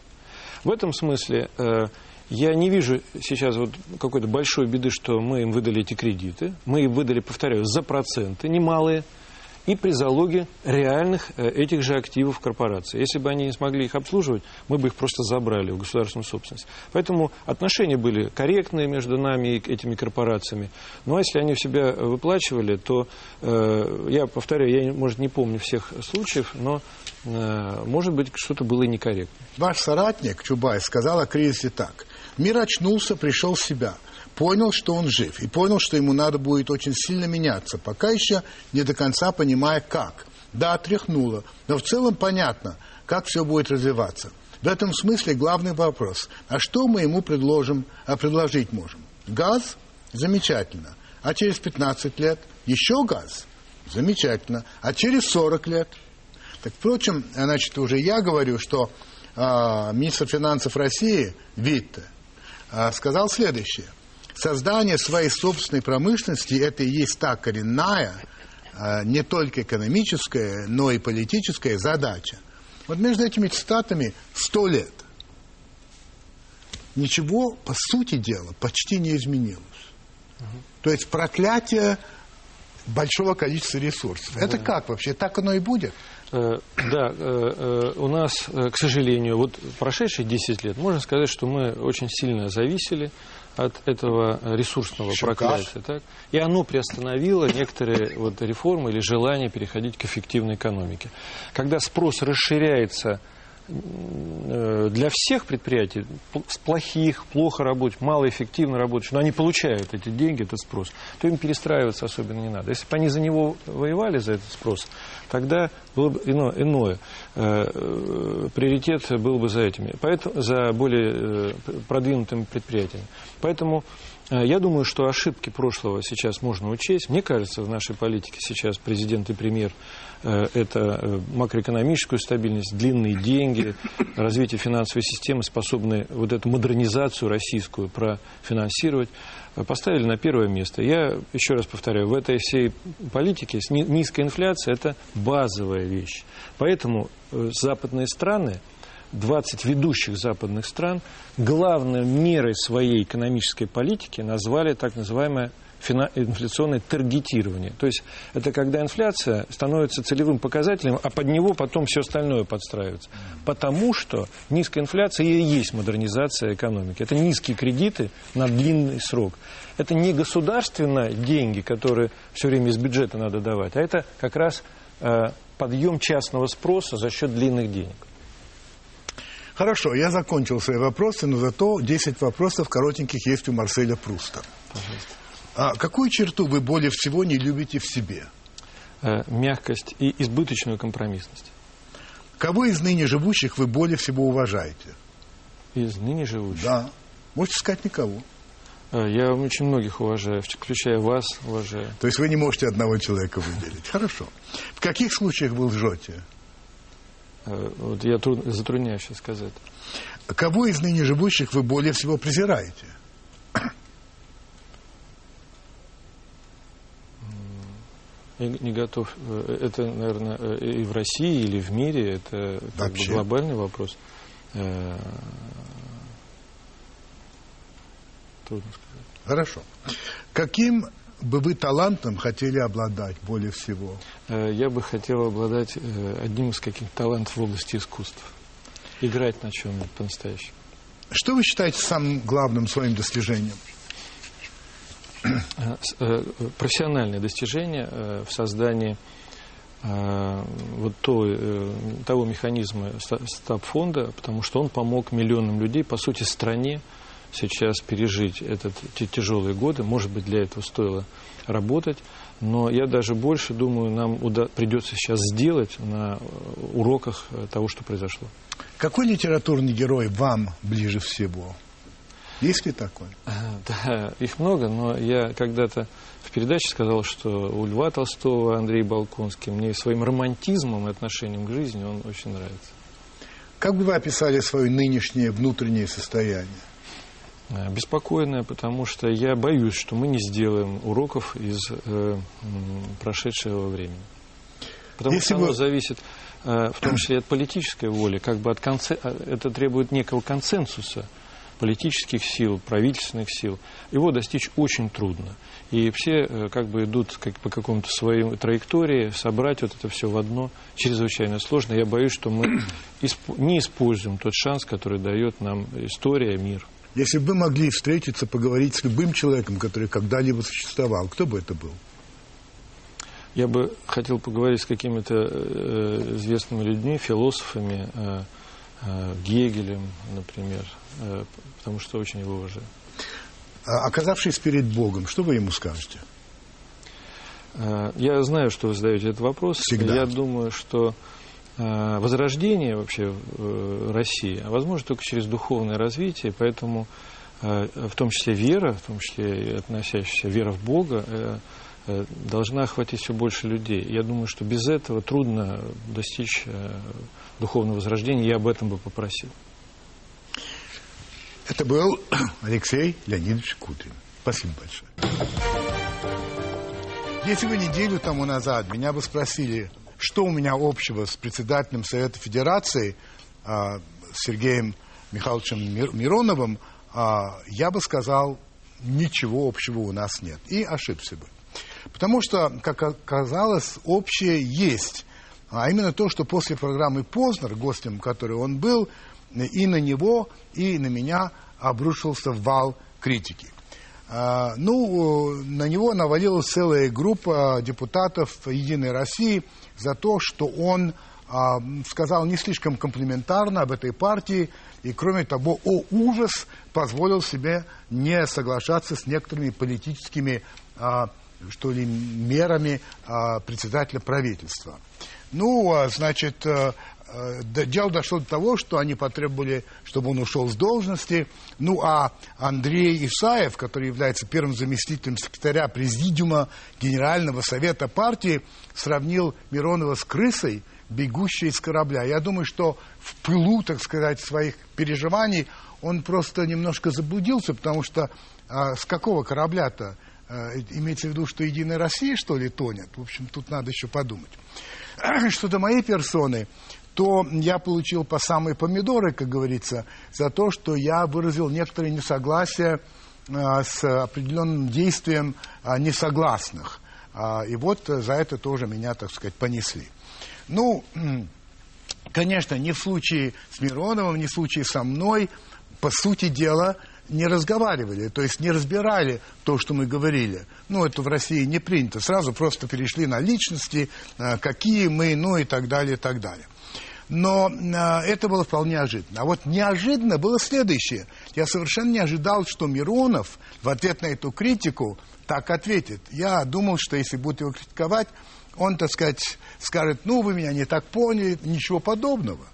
B: В этом смысле э, я не вижу сейчас вот какой-то большой беды, что мы им выдали эти кредиты. Мы им выдали, повторяю, за проценты немалые и при залоге реальных э, этих же активов корпорации. Если бы они не смогли их обслуживать, мы бы их просто забрали в государственную собственность. Поэтому отношения были корректные между нами и этими корпорациями. Ну а если они в себя выплачивали, то, э, я повторяю, я, может, не помню всех случаев, но, э, может быть, что-то было и некорректно.
A: Ваш соратник Чубай сказал о кризисе так. Мир очнулся, пришел в себя – понял, что он жив, и понял, что ему надо будет очень сильно меняться, пока еще не до конца понимая, как. Да, тряхнуло, но в целом понятно, как все будет развиваться. В этом смысле главный вопрос, а что мы ему предложим, а предложить можем? Газ? Замечательно. А через 15 лет еще газ? Замечательно. А через 40 лет? Так, впрочем, значит, уже я говорю, что а, министр финансов России Витте а, сказал следующее – создание своей собственной промышленности – это и есть та коренная, а, не только экономическая, но и политическая задача. Вот между этими цитатами сто лет. Ничего, по сути дела, почти не изменилось. То есть проклятие большого количества ресурсов. Это как вообще? Так оно и будет?
B: Э, Да, э, э, у нас, к сожалению, вот прошедшие 10 лет, можно сказать, что мы очень сильно зависели от этого ресурсного
A: Еще
B: проклятия. Так? И оно приостановило некоторые вот реформы или желание переходить к эффективной экономике. Когда спрос расширяется для всех предприятий, с плохих, плохо работающих, малоэффективно работающих, но они получают эти деньги, этот спрос, то им перестраиваться особенно не надо. Если бы они за него воевали, за этот спрос, тогда было бы ино- иное. Э, э, Приоритет был бы за этими, за более э, продвинутыми предприятиями. Поэтому э, я думаю, что ошибки прошлого сейчас можно учесть. Мне кажется, в нашей политике сейчас президент и премьер э, это э, макроэкономическую стабильность, длинные деньги, развитие финансовой системы, способные вот эту модернизацию российскую профинансировать, э, поставили на первое место. Я еще раз повторяю, в этой всей политике низкая инфляция – это базовая вещь. Поэтому э, западные страны 20 ведущих западных стран главной мерой своей экономической политики назвали так называемое инфляционное таргетирование. То есть это когда инфляция становится целевым показателем, а под него потом все остальное подстраивается. Потому что низкая инфляция и есть модернизация экономики. Это низкие кредиты на длинный срок. Это не государственные деньги, которые все время из бюджета надо давать, а это как раз э, подъем частного спроса за счет длинных денег.
A: Хорошо, я закончил свои вопросы, но зато 10 вопросов коротеньких есть у Марселя Пруста. А какую черту вы более всего не любите в себе?
B: Э, мягкость и избыточную компромиссность.
A: Кого из ныне живущих вы более всего уважаете?
B: Из ныне живущих.
A: Да. Можете сказать никого.
B: Э, Я очень многих уважаю, включая вас уважаю.
A: То есть вы не можете одного человека выделить. Хорошо. В каких случаях вы лжете?
B: Э, Вот я труд- затрудняюсь сейчас сказать.
A: Кого из ныне живущих вы более всего презираете?
B: Я не готов. э, Это, наверное, э, и в России, или в мире. Это как бы
A: Вообще.
B: глобальный вопрос. Трудно сказать.
A: Хорошо. Каким бы вы талантом хотели обладать более всего?
B: Э, Я бы хотел обладать э, одним из каких-то талантов в области искусств. Играть на чем-нибудь по-настоящему.
A: Что вы считаете самым главным своим достижением?
B: Э, профессиональные достижения э, в создании вот той, э, того механизма ста- стаб-фонда, потому что он помог миллионам людей, по сути, стране сейчас пережить этот, те тяжелые годы. Может быть, для этого стоило работать, но я даже больше думаю, нам уда- придется сейчас сделать на э, уроках э, того, что произошло.
A: Какой литературный герой вам ближе всего? Есть ли такой?
B: Да, их много, но я когда-то в передаче сказал, что у Льва Толстого Андрей Балконский мне своим романтизмом и отношением к жизни он очень нравится.
A: Как бы вы описали свое нынешнее внутреннее состояние?
B: Э, Беспокойное, потому что я боюсь, что мы не сделаем уроков из э, прошедшего времени. Потому
A: Если
B: что оно зависит э, в том числе от политической воли, как бы от конце... а, это требует некого консенсуса политических сил, правительственных сил. Его достичь очень трудно. И все э, как бы идут как по какому-то своей траектории, собрать вот это все в одно чрезвычайно сложно. Я боюсь, что мы <coughs> исп- не используем тот шанс, который дает нам история, мир.
A: Если бы вы могли встретиться, поговорить с любым человеком, который когда-либо существовал, кто бы это был?
B: Я бы хотел поговорить с какими-то э, известными людьми, философами, э, э, Гегелем, например, э, потому что очень его уважаю.
A: А, Оказавшись перед Богом, что вы ему скажете?
B: Я знаю, что вы задаете этот вопрос.
A: Всегда.
B: Я думаю, что возрождение вообще э, России, а возможно только через духовное развитие, поэтому э, в том числе вера, в том числе и относящаяся вера в Бога, э, э, должна охватить все больше людей. Я думаю, что без этого трудно достичь э, духовного возрождения. Я об этом бы попросил.
A: Это был <clears throat> Алексей Леонидович Кудрин. Спасибо большое. Если бы неделю тому назад меня бы спросили, что у меня общего с председателем Совета Федерации а, Сергеем Михайловичем Мир- Мироновым, а, я бы сказал ничего общего у нас нет. И ошибся бы. Потому что, как оказалось, общее есть. А именно то, что после программы «Познер», гостем которой он был, и на него, и на меня обрушился вал критики. А, ну, на него навалилась целая группа депутатов «Единой России» за то, что он а, сказал не слишком комплиментарно об этой партии, и, кроме того, о ужас, позволил себе не соглашаться с некоторыми политическими, а, что ли, мерами председателя правительства. Ну, значит, Э, дело дошло до того, что они потребовали, чтобы он ушел с должности. Ну, а Андрей Исаев, который является первым заместителем секретаря Президиума Генерального совета партии, сравнил Миронова с крысой, бегущей из корабля. Я думаю, что в пылу, так сказать, своих переживаний он просто немножко заблудился, потому что а, с какого корабля-то? А, имеется в виду, что Единая Россия, что ли, тонет? В общем, тут надо еще подумать. <clears throat> Что до моей персоны, то я получил по самые помидоры, как говорится, за то, что я выразил некоторые несогласия а, с определенным действием а, несогласных. А, и вот за это тоже меня, так сказать, понесли. Ну, <clears throat> конечно, не в случае с Мироновым, не в случае со мной, по сути дела, не разговаривали, то есть не разбирали то, что мы говорили. Ну, это в России не принято. Сразу просто перешли на личности, какие мы, ну и так далее, и так далее. Но э, это было вполне неожиданно. А вот неожиданно было следующее. Я совершенно не ожидал, что Миронов в ответ на эту критику так ответит. Я думал, что если будет его критиковать, он, так сказать, скажет, ну, вы меня не так поняли, ничего подобного.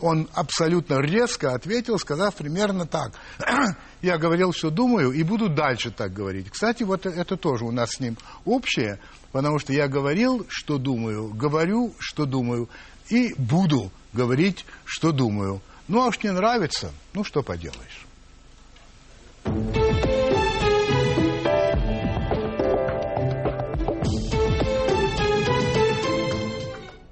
A: Он абсолютно резко ответил, сказав примерно так. <clears throat> Я говорил, что думаю, и буду дальше так говорить. Кстати, вот это тоже у нас с ним общее, потому что я говорил, что думаю, говорю, что думаю, и буду говорить, что думаю. Ну, а уж не нравится, ну, что поделаешь.